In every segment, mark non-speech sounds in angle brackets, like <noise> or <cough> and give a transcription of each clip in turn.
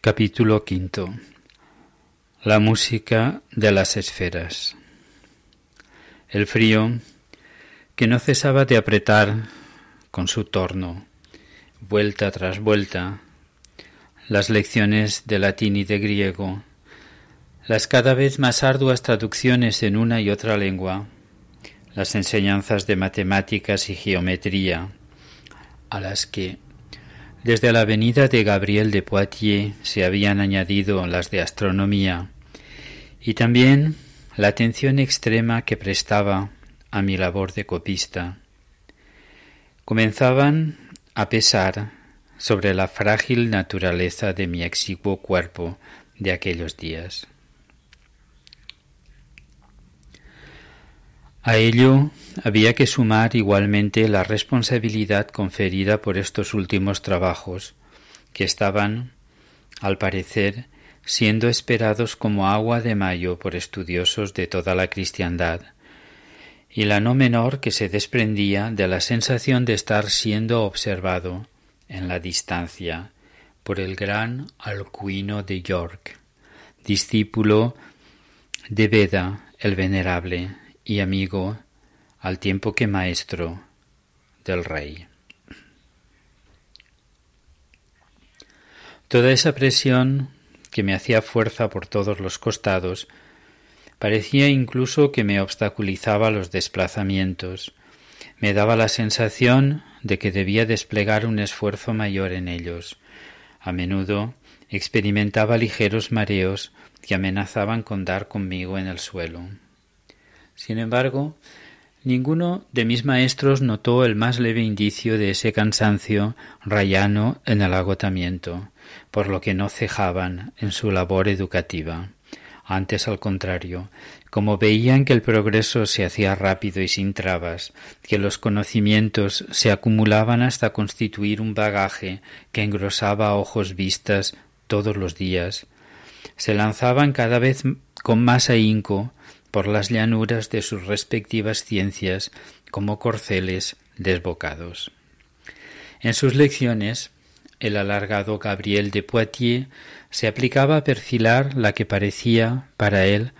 Capítulo V La música de las esferas. El frío, que no cesaba de apretar con su torno, vuelta tras vuelta, las lecciones de latín y de griego, las cada vez más arduas traducciones en una y otra lengua, las enseñanzas de matemáticas y geometría, a las que desde la venida de Gabriel de Poitiers se habían añadido las de astronomía y también la atención extrema que prestaba a mi labor de copista. Comenzaban a pesar sobre la frágil naturaleza de mi exiguo cuerpo de aquellos días. A ello había que sumar igualmente la responsabilidad conferida por estos últimos trabajos, que estaban, al parecer, siendo esperados como agua de mayo por estudiosos de toda la cristiandad, y la no menor que se desprendía de la sensación de estar siendo observado en la distancia por el gran Alcuino de York, discípulo de Beda el Venerable, y amigo al tiempo que maestro del rey. Toda esa presión que me hacía fuerza por todos los costados parecía incluso que me obstaculizaba los desplazamientos, me daba la sensación de que debía desplegar un esfuerzo mayor en ellos. A menudo experimentaba ligeros mareos que amenazaban con dar conmigo en el suelo. Sin embargo, ninguno de mis maestros notó el más leve indicio de ese cansancio rayano en el agotamiento, por lo que no cejaban en su labor educativa. Antes, al contrario, como veían que el progreso se hacía rápido y sin trabas, que los conocimientos se acumulaban hasta constituir un bagaje que engrosaba ojos vistas todos los días, se lanzaban cada vez con más ahínco por las llanuras de sus respectivas ciencias como corceles desbocados. En sus lecciones, el alargado Gabriel de Poitiers se aplicaba a perfilar la que parecía, para él,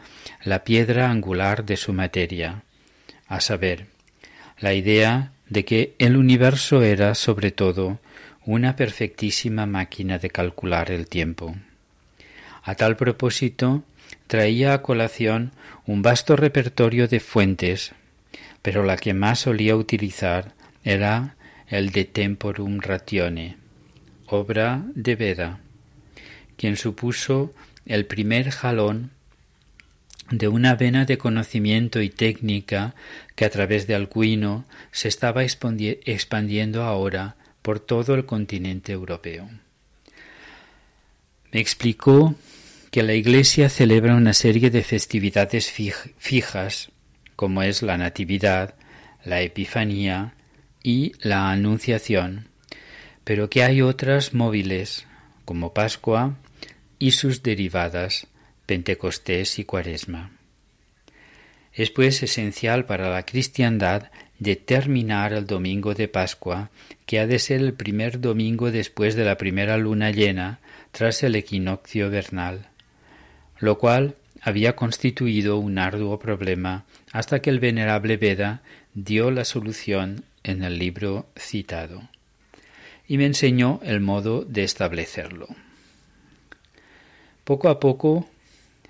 la piedra angular de su materia, a saber, la idea de que el universo era, sobre todo, una perfectísima máquina de calcular el tiempo. A tal propósito, traía a colación un vasto repertorio de fuentes, pero la que más solía utilizar era el de Temporum Ratione, obra de Veda, quien supuso el primer jalón de una vena de conocimiento y técnica que a través de Alcuino se estaba expandiendo ahora por todo el continente europeo. Me explicó que la Iglesia celebra una serie de festividades fijas, como es la Natividad, la Epifanía y la Anunciación, pero que hay otras móviles, como Pascua y sus derivadas, Pentecostés y Cuaresma. Es pues esencial para la cristiandad determinar el domingo de Pascua, que ha de ser el primer domingo después de la primera luna llena, tras el equinoccio vernal lo cual había constituido un arduo problema hasta que el venerable Veda dio la solución en el libro citado y me enseñó el modo de establecerlo. Poco a poco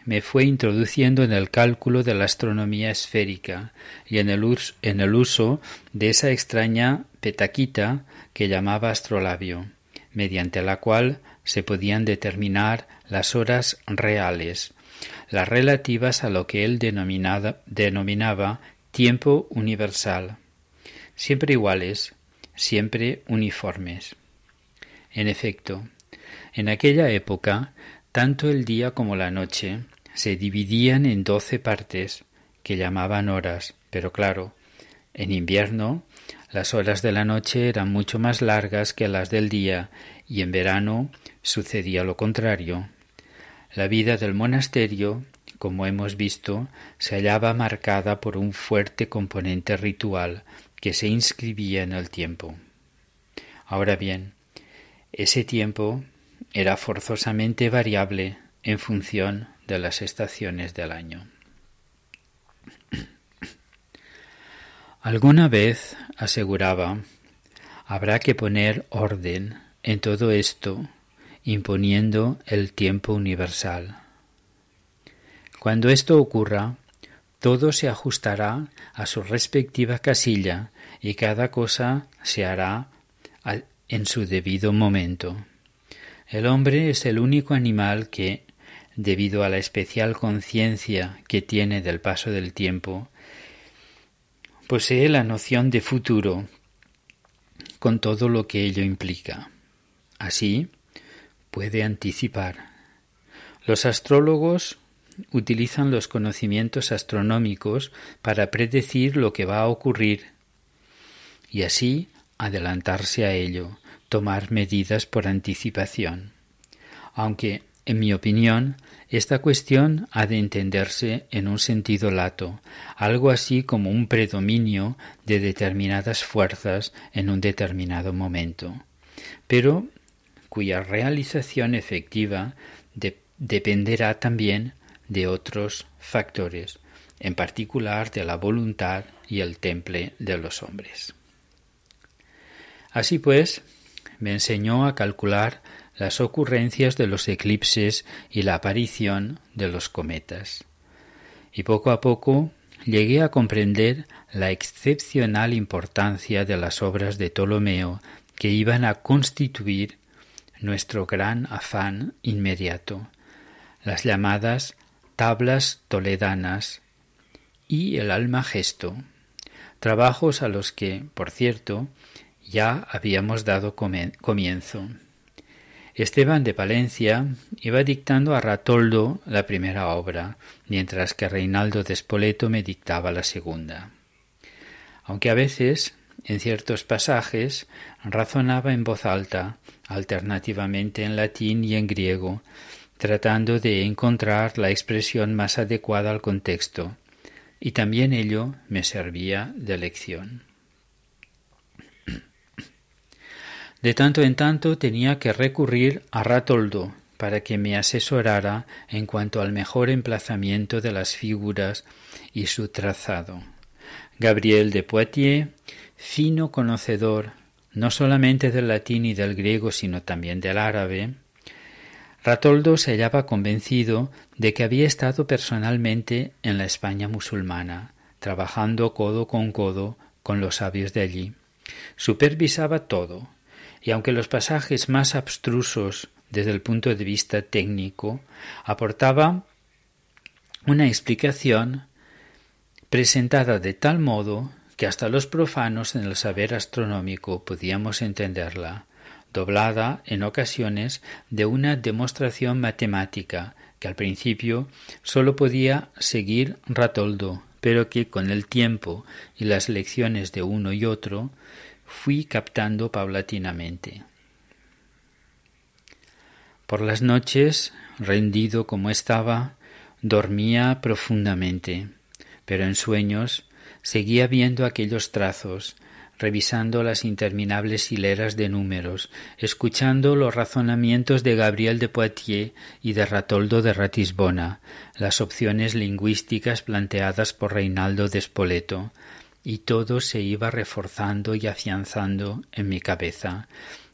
me fue introduciendo en el cálculo de la astronomía esférica y en el, uso de esa extraña petaquita que llamaba astrolabio, mediante la cual se podían determinar las horas reales, las relativas a lo que él denominaba tiempo universal, siempre iguales, siempre uniformes. En efecto, en aquella época, tanto el día como la noche se dividían en doce partes que llamaban horas, pero claro, en invierno las horas de la noche eran mucho más largas que las del día y en verano sucedía lo contrario. La vida del monasterio, como hemos visto, se hallaba marcada por un fuerte componente ritual que se inscribía en el tiempo. Ahora bien, ese tiempo era forzosamente variable en función de las estaciones del año. Alguna vez aseguraba, habrá que poner orden en todo esto, imponiendo el tiempo universal. Cuando esto ocurra, todo se ajustará a su respectiva casilla y cada cosa se hará en su debido momento. El hombre es el único animal que, debido a la especial conciencia que tiene del paso del tiempo, posee la noción de futuro con todo lo que ello implica. Así, puede anticipar. Los astrólogos utilizan los conocimientos astronómicos para predecir lo que va a ocurrir y así adelantarse a ello, tomar medidas por anticipación. Aunque, en mi opinión, esta cuestión ha de entenderse en un sentido lato, algo así como un predominio de determinadas fuerzas en un determinado momento, pero cuya realización efectiva dependerá también de otros factores, en particular de la voluntad y el temple de los hombres. Así pues, me enseñó a calcular las ocurrencias de los eclipses y la aparición de los cometas. Y poco a poco llegué a comprender la excepcional importancia de las obras de Ptolomeo que iban a constituir nuestro gran afán inmediato, las llamadas tablas toledanas y el alma gesto, trabajos a los que, por cierto, ya habíamos dado comienzo. Esteban de Palencia iba dictando a Ratoldo la primera obra, mientras que Reinaldo de Spoleto me dictaba la segunda. Aunque a veces, en ciertos pasajes, razonaba en voz alta, alternativamente en latín y en griego, tratando de encontrar la expresión más adecuada al contexto, y también ello me servía de lección. <clears throat> De tanto en tanto tenía que recurrir a Ratoldo para que me asesorara en cuanto al mejor emplazamiento de las figuras y su trazado. Gabriel de Poitiers, fino conocedor no solamente del latín y del griego, sino también del árabe, Ratoldo se hallaba convencido de que había estado personalmente en la España musulmana, trabajando codo con codo con los sabios de allí. Supervisaba todo, y aunque los pasajes más abstrusos desde el punto de vista técnico aportaba una explicación presentada de tal modo que hasta los profanos en el saber astronómico podíamos entenderla, doblada en ocasiones de una demostración matemática que al principio sólo podía seguir Ratoldo, pero que con el tiempo y las lecciones de uno y otro fui captando paulatinamente. Por las noches, rendido como estaba, dormía profundamente, pero en sueños seguía viendo aquellos trazos, revisando las interminables hileras de números, escuchando los razonamientos de Gabriel de Poitiers y de Ratoldo de Ratisbona, las opciones lingüísticas planteadas por Reinaldo de Spoleto, y todo se iba reforzando y afianzando en mi cabeza,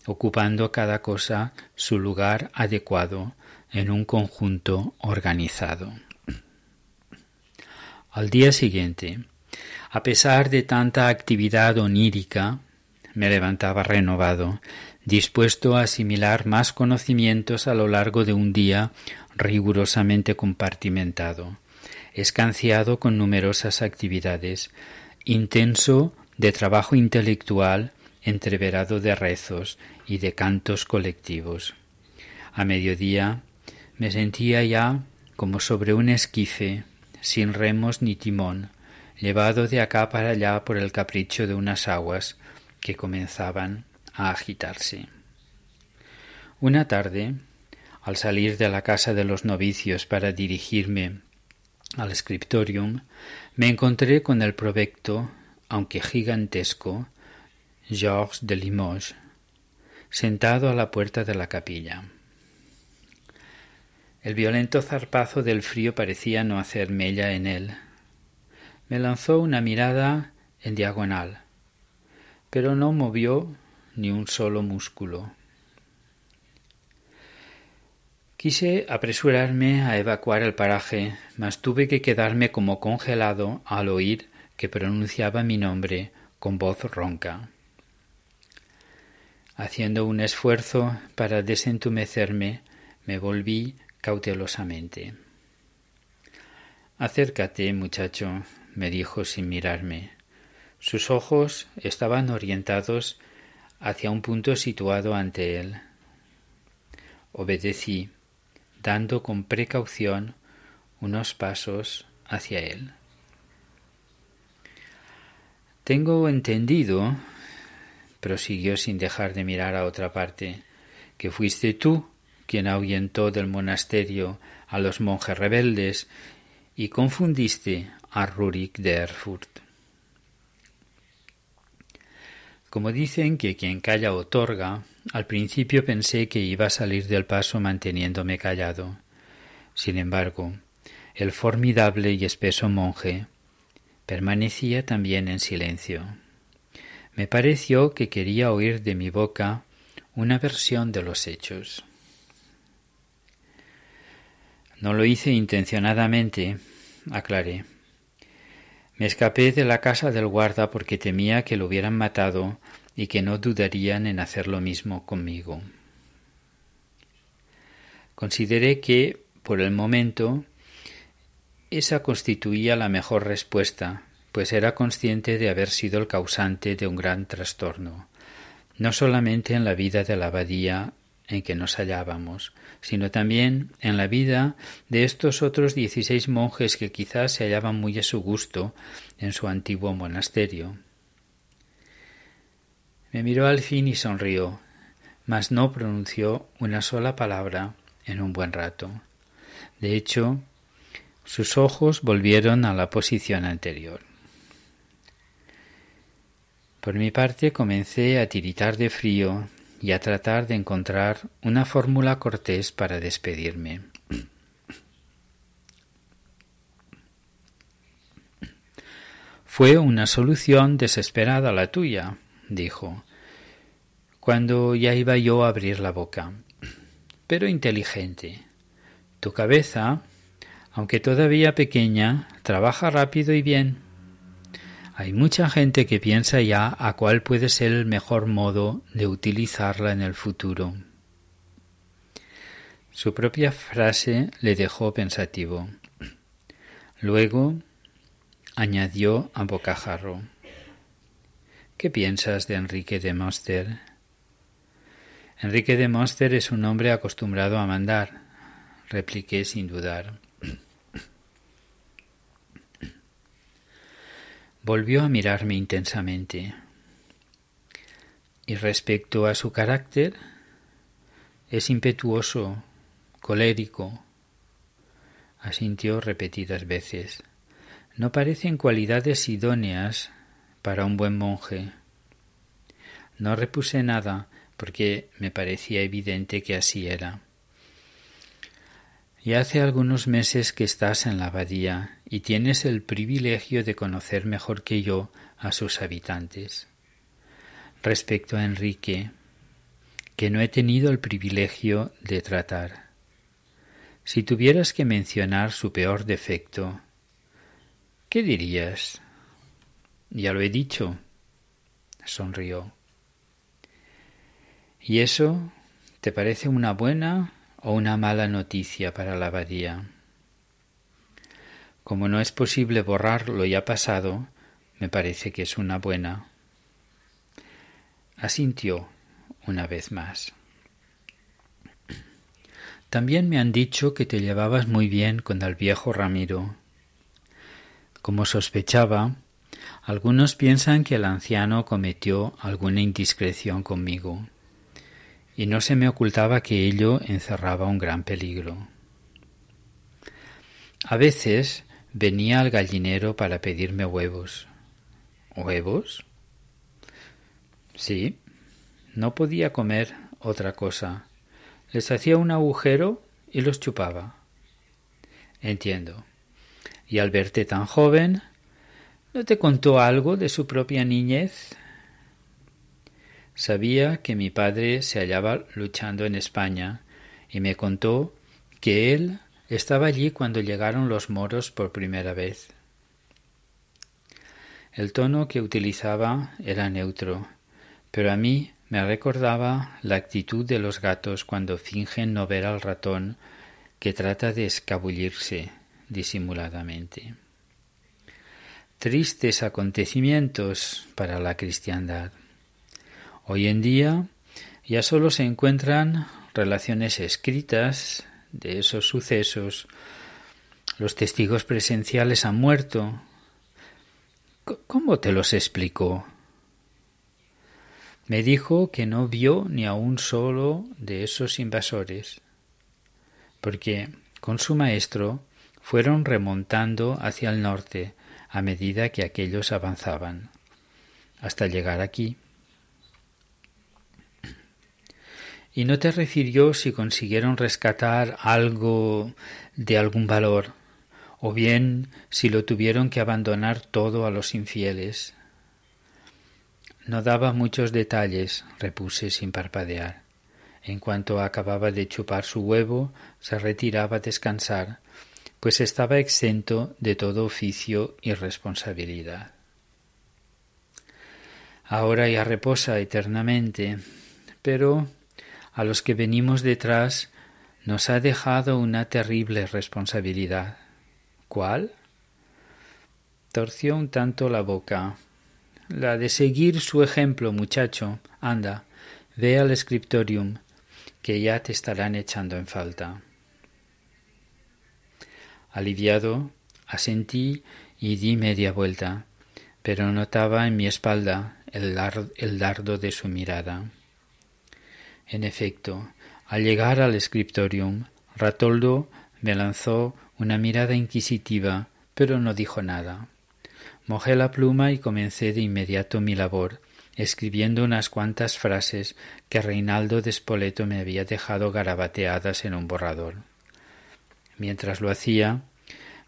ocupando cada cosa su lugar adecuado en un conjunto organizado. Al día siguiente, a pesar de tanta actividad onírica, me levantaba renovado, dispuesto a asimilar más conocimientos a lo largo de un día rigurosamente compartimentado, escanciado con numerosas actividades, intenso de trabajo intelectual entreverado de rezos y de cantos colectivos. A mediodía me sentía ya como sobre un esquife, sin remos ni timón, llevado de acá para allá por el capricho de unas aguas que comenzaban a agitarse. Una tarde, al salir de la casa de los novicios para dirigirme al scriptorium, me encontré con el provecto, aunque gigantesco, Georges de Limoges, sentado a la puerta de la capilla. El violento zarpazo del frío parecía no hacer mella en él. Me lanzó una mirada en diagonal, pero no movió ni un solo músculo. Quise apresurarme a evacuar el paraje, mas tuve que quedarme como congelado al oír que pronunciaba mi nombre con voz ronca. Haciendo un esfuerzo para desentumecerme, me volví cautelosamente. Acércate, muchacho, me dijo sin mirarme. Sus ojos estaban orientados hacia un punto situado ante él. Obedecí, dando con precaución unos pasos hacia él. Tengo entendido, prosiguió sin dejar de mirar a otra parte, que fuiste tú quien ahuyentó del monasterio a los monjes rebeldes y confundiste a Rurik de Erfurt. Como dicen que quien calla otorga, al principio pensé que iba a salir del paso manteniéndome callado. Sin embargo, el formidable y espeso monje permanecía también en silencio. Me pareció que quería oír de mi boca una versión de los hechos. No lo hice intencionadamente, aclaré. Me escapé de la casa del guarda porque temía que lo hubieran matado y que no dudarían en hacer lo mismo conmigo. Consideré que, por el momento, esa constituía la mejor respuesta, pues era consciente de haber sido el causante de un gran trastorno, no solamente en la vida de la abadía en que nos hallábamos, sino también en la vida de estos otros dieciséis monjes que quizás se hallaban muy a su gusto en su antiguo monasterio. Me miró al fin y sonrió, mas no pronunció una sola palabra en un buen rato. De hecho, sus ojos volvieron a la posición anterior. Por mi parte comencé a tiritar de frío y a tratar de encontrar una fórmula cortés para despedirme. Fue una solución desesperada la tuya, dijo, cuando ya iba yo a abrir la boca, pero inteligente. Tu cabeza, aunque todavía pequeña, trabaja rápido y bien. Hay mucha gente que piensa ya a cuál puede ser el mejor modo de utilizarla en el futuro. Su propia frase le dejó pensativo. Luego añadió a bocajarro. ¿Qué piensas de Enrique de Monster? Enrique de Monster es un hombre acostumbrado a mandar, repliqué sin dudar. Volvió a mirarme intensamente. Y respecto a su carácter, es impetuoso, colérico. Asintió repetidas veces. No parecen cualidades idóneas para un buen monje. No repuse nada porque me parecía evidente que así era. Y hace algunos meses que estás en la abadía y tienes el privilegio de conocer mejor que yo a sus habitantes. Respecto a Enrique, que no he tenido el privilegio de tratar. Si tuvieras que mencionar su peor defecto, ¿qué dirías? Ya lo he dicho. Sonrió. ¿Y eso te parece una buena o una mala noticia para la abadía. Como no es posible borrar lo ya pasado, me parece que es una buena. Asintió una vez más. También me han dicho que te llevabas muy bien con el viejo Ramiro. Como sospechaba, algunos piensan que el anciano cometió alguna indiscreción conmigo y no se me ocultaba que ello encerraba un gran peligro. A veces venía al gallinero para pedirme huevos. ¿Huevos? Sí, no podía comer otra cosa. Les hacía un agujero y los chupaba. Entiendo. Y al verte tan joven, ¿no te contó algo de su propia niñez? Sabía que mi padre se hallaba luchando en España y me contó que él estaba allí cuando llegaron los moros por primera vez. El tono que utilizaba era neutro, pero a mí me recordaba la actitud de los gatos cuando fingen no ver al ratón que trata de escabullirse disimuladamente. Tristes acontecimientos para la cristiandad. Hoy en día ya solo se encuentran relaciones escritas de esos sucesos. Los testigos presenciales han muerto. ¿Cómo te los explicó? Me dijo que no vio ni a un solo de esos invasores, porque con su maestro fueron remontando hacia el norte a medida que aquellos avanzaban, hasta llegar aquí. Y no te refirió si consiguieron rescatar algo de algún valor, o bien si lo tuvieron que abandonar todo a los infieles. No daba muchos detalles, repuse sin parpadear. En cuanto acababa de chupar su huevo, se retiraba a descansar, pues estaba exento de todo oficio y responsabilidad. Ahora ya reposa eternamente, pero a los que venimos detrás nos ha dejado una terrible responsabilidad. ¿Cuál? Torció un tanto la boca. La de seguir su ejemplo, muchacho. Anda, ve al scriptorium, que ya te estarán echando en falta. Aliviado, asentí y di media vuelta, pero notaba en mi espalda el, el dardo de su mirada. En efecto, al llegar al scriptorium, Ratoldo me lanzó una mirada inquisitiva, pero no dijo nada. Mojé la pluma y comencé de inmediato mi labor, escribiendo unas cuantas frases que Reinaldo de Spoleto me había dejado garabateadas en un borrador. Mientras lo hacía,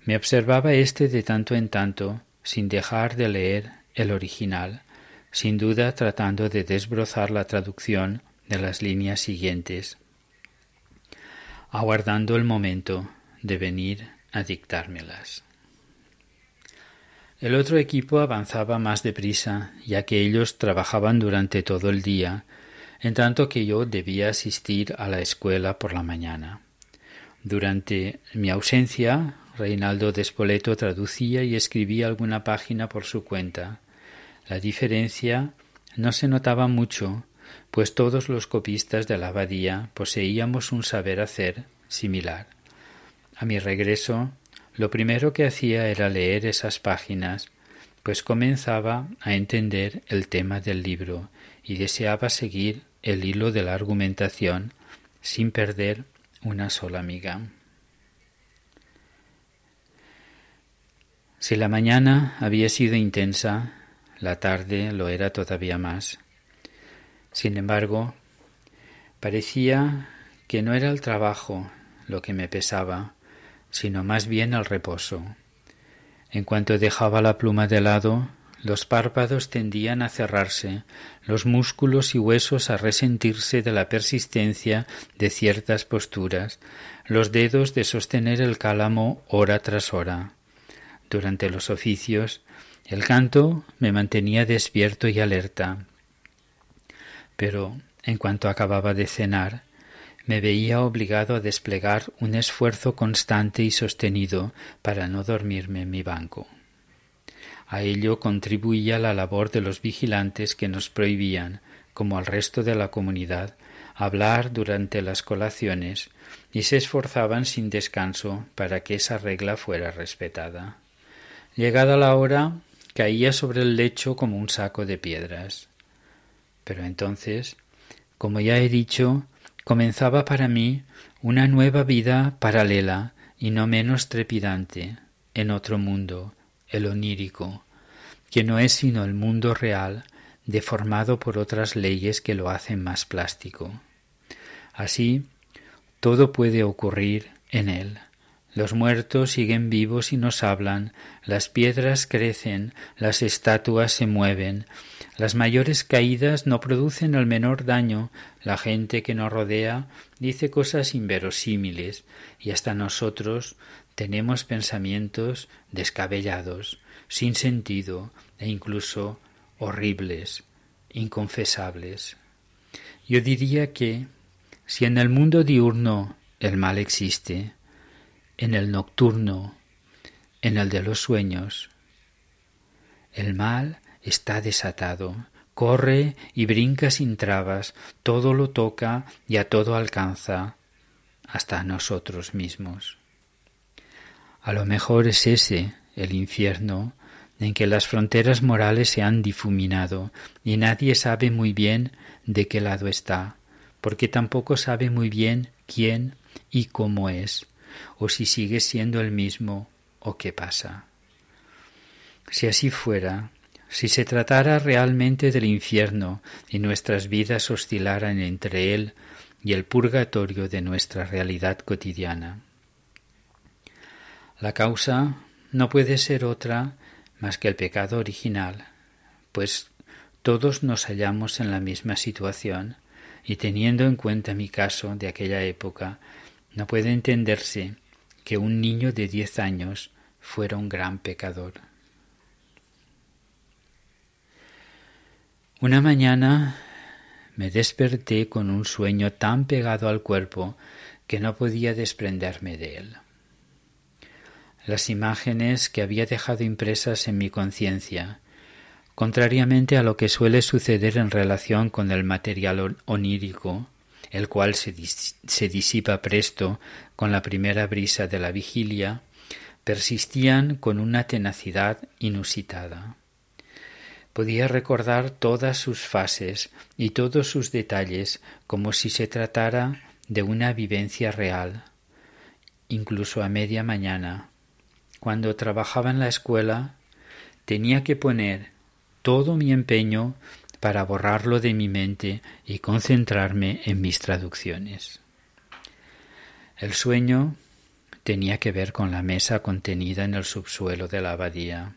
me observaba éste de tanto en tanto, sin dejar de leer el original, sin duda tratando de desbrozar la traducción de las líneas siguientes, aguardando el momento de venir a dictármelas. El otro equipo avanzaba más deprisa, ya que ellos trabajaban durante todo el día, en tanto que yo debía asistir a la escuela por la mañana. Durante mi ausencia, Reinaldo de Spoleto traducía y escribía alguna página por su cuenta. La diferencia no se notaba mucho, pues todos los copistas de la abadía poseíamos un saber hacer similar. A mi regreso, lo primero que hacía era leer esas páginas, pues comenzaba a entender el tema del libro y deseaba seguir el hilo de la argumentación sin perder una sola miga. Si la mañana había sido intensa, la tarde lo era todavía más. Sin embargo, parecía que no era el trabajo lo que me pesaba, sino más bien el reposo. En cuanto dejaba la pluma de lado, los párpados tendían a cerrarse, los músculos y huesos a resentirse de la persistencia de ciertas posturas, los dedos de sostener el cálamo hora tras hora. Durante los oficios, el canto me mantenía despierto y alerta, pero en cuanto acababa de cenar, me veía obligado a desplegar un esfuerzo constante y sostenido para no dormirme en mi banco. A ello contribuía la labor de los vigilantes que nos prohibían, como al resto de la comunidad, hablar durante las colaciones y se esforzaban sin descanso para que esa regla fuera respetada. Llegada la hora, caía sobre el lecho como un saco de piedras. Pero entonces, como ya he dicho, comenzaba para mí una nueva vida paralela y no menos trepidante, en otro mundo, el onírico, que no es sino el mundo real, deformado por otras leyes que lo hacen más plástico. Así, todo puede ocurrir en él. Los muertos siguen vivos y nos hablan, las piedras crecen, las estatuas se mueven, las mayores caídas no producen el menor daño, la gente que nos rodea dice cosas inverosímiles y hasta nosotros tenemos pensamientos descabellados, sin sentido e incluso horribles, inconfesables. Yo diría que si en el mundo diurno el mal existe, en el nocturno, en el de los sueños. El mal está desatado, corre y brinca sin trabas, todo lo toca y a todo alcanza, hasta a nosotros mismos. A lo mejor es ese el infierno en que las fronteras morales se han difuminado y nadie sabe muy bien de qué lado está, porque tampoco sabe muy bien quién y cómo es o si sigue siendo el mismo o qué pasa. Si así fuera, si se tratara realmente del infierno y nuestras vidas oscilaran entre él y el purgatorio de nuestra realidad cotidiana. La causa no puede ser otra más que el pecado original, pues todos nos hallamos en la misma situación, y teniendo en cuenta mi caso de aquella época, no puede entenderse que un niño de diez años fuera un gran pecador. Una mañana me desperté con un sueño tan pegado al cuerpo que no podía desprenderme de él. Las imágenes que había dejado impresas en mi conciencia, contrariamente a lo que suele suceder en relación con el material onírico, el cual se, disipa presto con la primera brisa de la vigilia, persistían con una tenacidad inusitada. Podía recordar todas sus fases y todos sus detalles como si se tratara de una vivencia real. Incluso a media mañana, cuando trabajaba en la escuela, tenía que poner todo mi empeño para borrarlo de mi mente y concentrarme en mis traducciones. El sueño tenía que ver con la mesa contenida en el subsuelo de la abadía.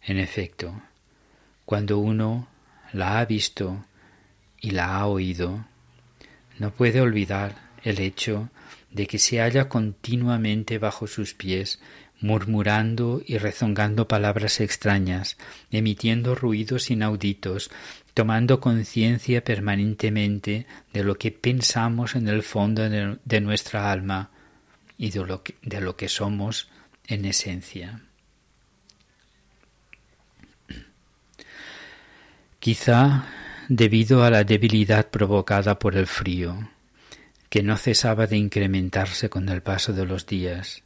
En efecto, cuando uno la ha visto y la ha oído, no puede olvidar el hecho de que se halla continuamente bajo sus pies murmurando y rezongando palabras extrañas, emitiendo ruidos inauditos, tomando conciencia permanentemente de lo que pensamos en el fondo de, nuestra alma y de lo, que, de lo que somos en esencia. Quizá debido a la debilidad provocada por el frío, que no cesaba de incrementarse con el paso de los días,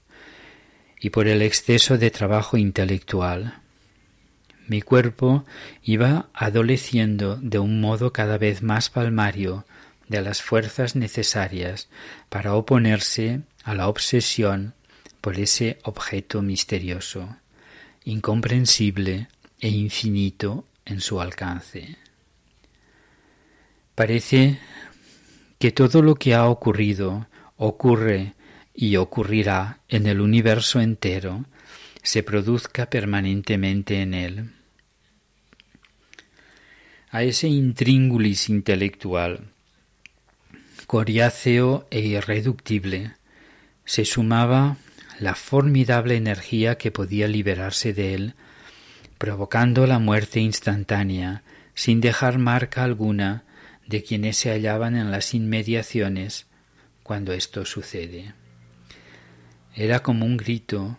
y por el exceso de trabajo intelectual. Mi cuerpo iba adoleciendo de un modo cada vez más palmario de las fuerzas necesarias para oponerse a la obsesión por ese objeto misterioso, incomprensible e infinito en su alcance. Parece que todo lo que ha ocurrido ocurre y ocurrirá en el universo entero, se produzca permanentemente en él. A ese intríngulis intelectual, coriáceo e irreductible, se sumaba la formidable energía que podía liberarse de él, provocando la muerte instantánea, sin dejar marca alguna de quienes se hallaban en las inmediaciones cuando esto sucede. Era como un grito,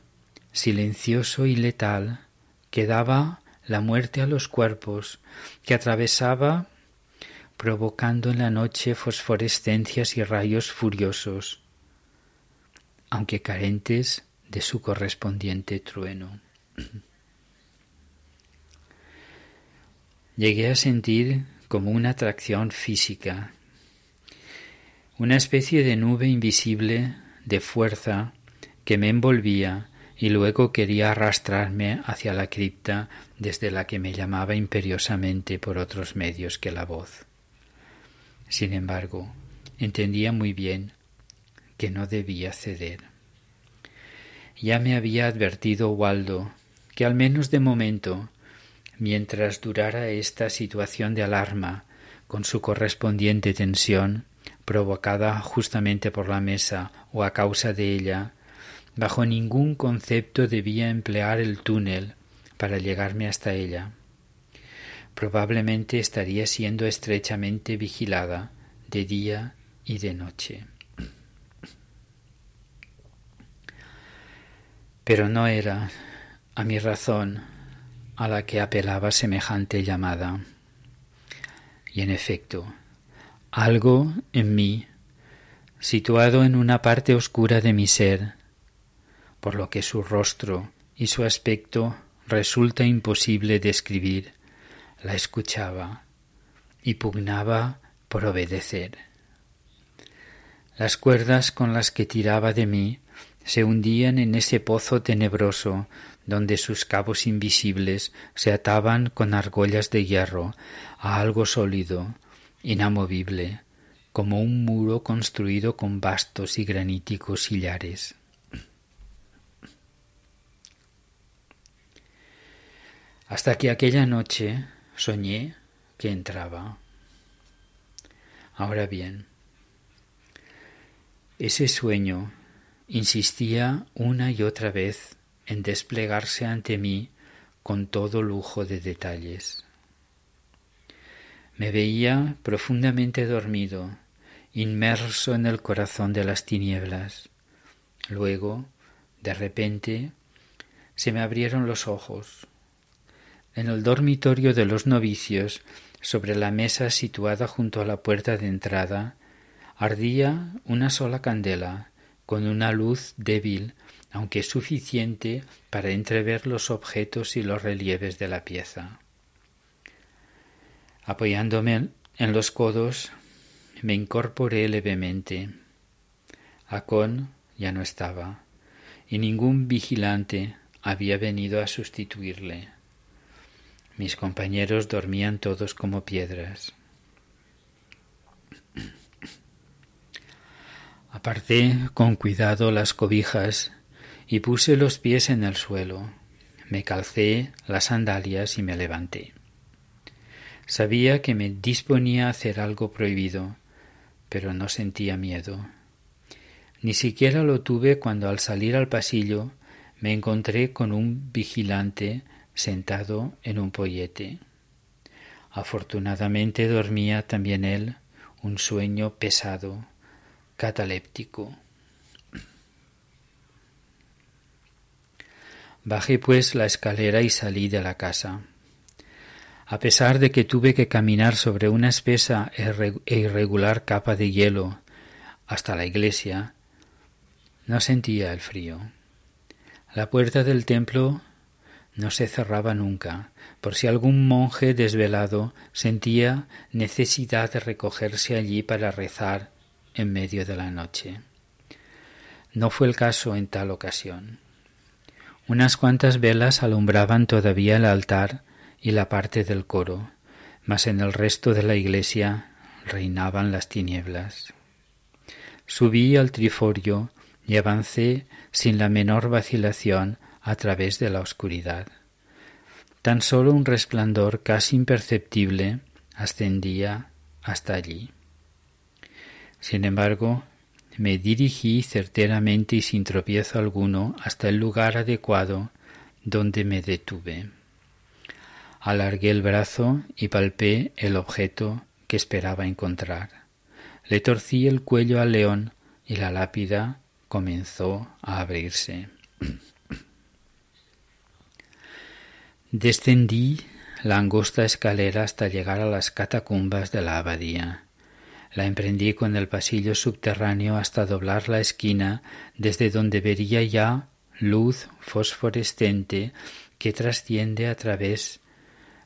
silencioso y letal, que daba la muerte a los cuerpos, que atravesaba provocando en la noche fosforescencias y rayos furiosos, aunque carentes de su correspondiente trueno. Llegué a sentir como una atracción física, una especie de nube invisible de fuerza que me envolvía y luego quería arrastrarme hacia la cripta desde la que me llamaba imperiosamente por otros medios que la voz. Sin embargo, entendía muy bien que no debía ceder. Ya me había advertido Waldo que al menos de momento, mientras durara esta situación de alarma, con su correspondiente tensión, provocada justamente por la mesa o a causa de ella, bajo ningún concepto debía emplear el túnel para llegarme hasta ella. Probablemente estaría siendo estrechamente vigilada de día y de noche. Pero no era a mi razón a la que apelaba semejante llamada. Y en efecto, algo en mí, situado en una parte oscura de mi ser, por lo que su rostro y su aspecto resulta imposible describir, la escuchaba y pugnaba por obedecer. Las cuerdas con las que tiraba de mí se hundían en ese pozo tenebroso donde sus cabos invisibles se ataban con argollas de hierro a algo sólido, inamovible, como un muro construido con vastos y graníticos sillares. Hasta que aquella noche soñé que entraba. Ahora bien, ese sueño insistía una y otra vez en desplegarse ante mí con todo lujo de detalles. Me veía profundamente dormido, inmerso en el corazón de las tinieblas. Luego, de repente, se me abrieron los ojos. En el dormitorio de los novicios, sobre la mesa situada junto a la puerta de entrada, ardía una sola candela, con una luz débil aunque suficiente para entrever los objetos y los relieves de la pieza. Apoyándome en los codos, me incorporé levemente. Acon ya no estaba, y ningún vigilante había venido a sustituirle. Mis compañeros dormían todos como piedras. Aparté con cuidado las cobijas y puse los pies en el suelo, me calcé las sandalias y me levanté. Sabía que me disponía a hacer algo prohibido, pero no sentía miedo. Ni siquiera lo tuve cuando al salir al pasillo me encontré con un vigilante sentado en un pollete. Afortunadamente dormía también él un sueño pesado, cataléptico. Bajé pues la escalera y salí de la casa. A pesar de que tuve que caminar sobre una espesa e irregular capa de hielo hasta la iglesia, no sentía el frío. La puerta del templo no se cerraba nunca, por si algún monje desvelado sentía necesidad de recogerse allí para rezar en medio de la noche. No fue el caso en tal ocasión. Unas cuantas velas alumbraban todavía el altar y la parte del coro, mas en el resto de la iglesia reinaban las tinieblas. Subí al triforio y avancé sin la menor vacilación a través de la oscuridad. Tan solo un resplandor casi imperceptible ascendía hasta allí. Sin embargo, me dirigí certeramente y sin tropiezo alguno hasta el lugar adecuado donde me detuve. Alargué el brazo y palpé el objeto que esperaba encontrar. Le torcí el cuello al león y la lápida comenzó a abrirse. Descendí la angosta escalera hasta llegar a las catacumbas de la abadía. La emprendí con el pasillo subterráneo hasta doblar la esquina, desde donde vería ya luz fosforescente que trasciende a través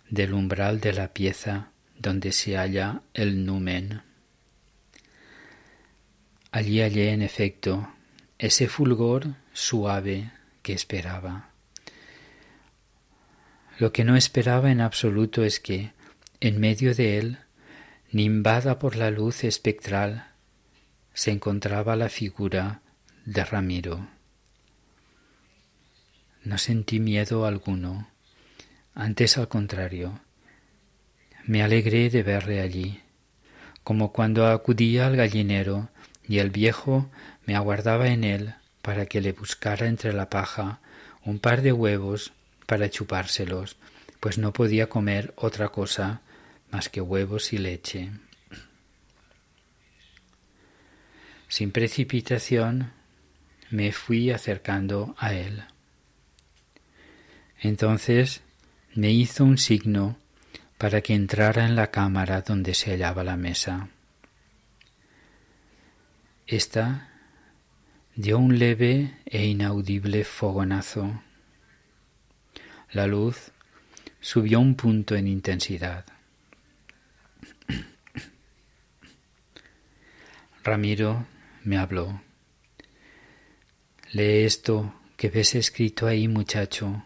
del umbral de la pieza donde se halla el numen. Allí hallé, en efecto, ese fulgor suave que esperaba. Lo que no esperaba en absoluto es que, en medio de él, nimbada por la luz espectral, se encontraba la figura de Ramiro. No sentí miedo alguno, antes al contrario, me alegré de verle allí, como cuando acudía al gallinero y el viejo me aguardaba en él para que le buscara entre la paja un par de huevos para chupárselos, pues no podía comer otra cosa más que huevos y leche. Sin precipitación me fui acercando a él. Entonces me hizo un signo para que entrara en la cámara donde se hallaba la mesa. Esta dio un leve e inaudible fogonazo. La luz subió un punto en intensidad. Ramiro me habló. Lee esto que ves escrito ahí, muchacho.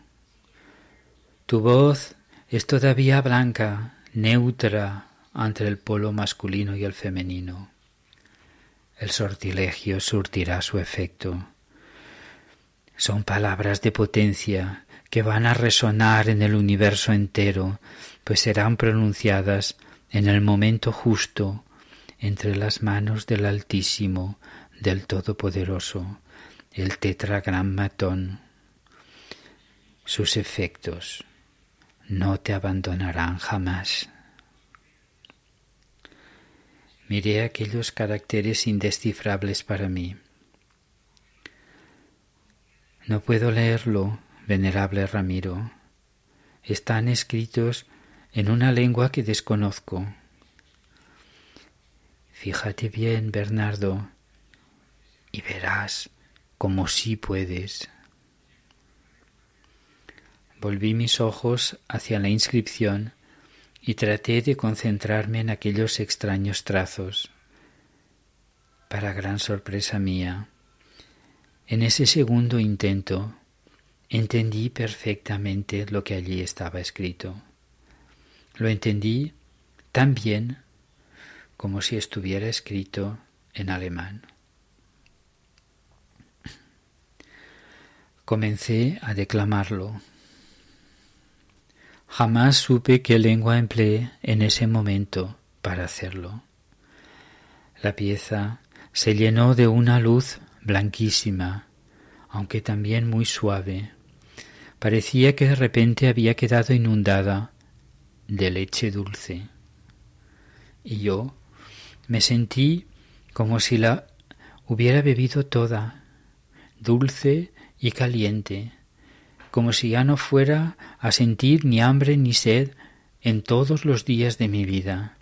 Tu voz es todavía blanca, neutra entre el polo masculino y el femenino. El sortilegio surtirá su efecto. Son palabras de potencia que van a resonar en el universo entero, pues serán pronunciadas en el momento justo entre las manos del Altísimo, del Todopoderoso, el tetragrammatón. Sus efectos no te abandonarán jamás. Miré aquellos caracteres indescifrables para mí. No puedo leerlo, venerable Ramiro. Están escritos en una lengua que desconozco. Fíjate bien, Bernardo, y verás como sí puedes. Volví mis ojos hacia la inscripción y traté de concentrarme en aquellos extraños trazos. Para gran sorpresa mía, en ese segundo intento entendí perfectamente lo que allí estaba escrito. Lo entendí tan bien como si estuviera escrito en alemán. Comencé a declamarlo Jamás supe qué lengua empleé en ese momento para hacerlo. La pieza se llenó de una luz blanquísima, aunque también muy suave. Parecía que de repente había quedado inundada de leche dulce. Y yo me sentí como si la hubiera bebido toda, dulce y caliente, como si ya no fuera a sentir ni hambre ni sed en todos los días de mi vida.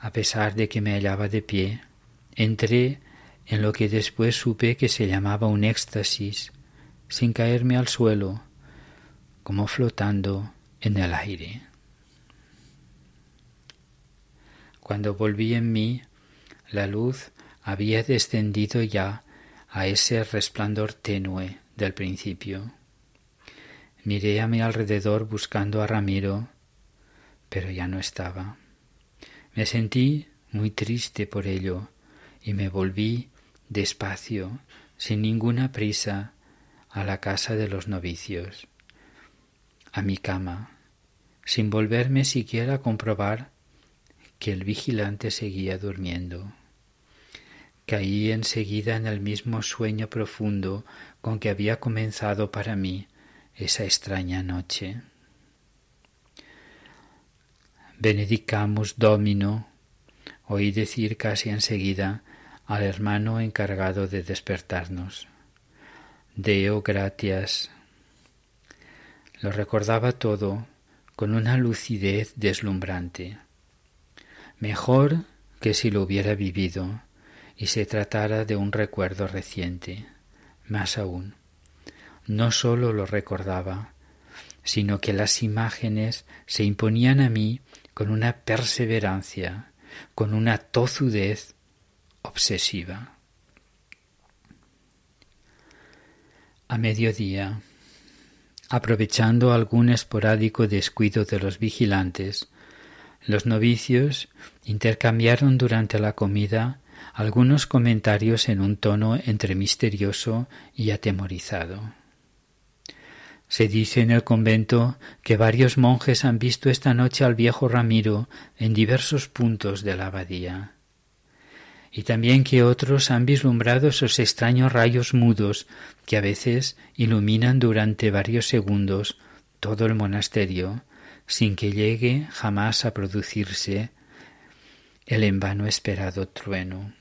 A pesar de que me hallaba de pie, entré en lo que después supe que se llamaba un éxtasis, sin caerme al suelo, como flotando en el aire. Cuando volví en mí, la luz había descendido ya a ese resplandor tenue del principio. Miré a mi alrededor buscando a Ramiro, pero ya no estaba. Me sentí muy triste por ello y me volví despacio, sin ninguna prisa, a la casa de los novicios, a mi cama, sin volverme siquiera a comprobar que el vigilante seguía durmiendo. Caí enseguida en el mismo sueño profundo con que había comenzado para mí esa extraña noche. Benedicamus Domino, oí decir casi enseguida al hermano encargado de despertarnos. Deo gratias. Lo recordaba todo con una lucidez deslumbrante. Mejor que si lo hubiera vivido y se tratara de un recuerdo reciente. Más aún, no sólo lo recordaba, sino que las imágenes se imponían a mí con una perseverancia, con una tozudez obsesiva. A mediodía, aprovechando algún esporádico descuido de los vigilantes, los novicios intercambiaron durante la comida algunos comentarios en un tono entre misterioso y atemorizado. Se dice en el convento que varios monjes han visto esta noche al viejo Ramiro en diversos puntos de la abadía, y también que otros han vislumbrado esos extraños rayos mudos que a veces iluminan durante varios segundos todo el monasterio, sin que llegue jamás a producirse el en vano esperado trueno.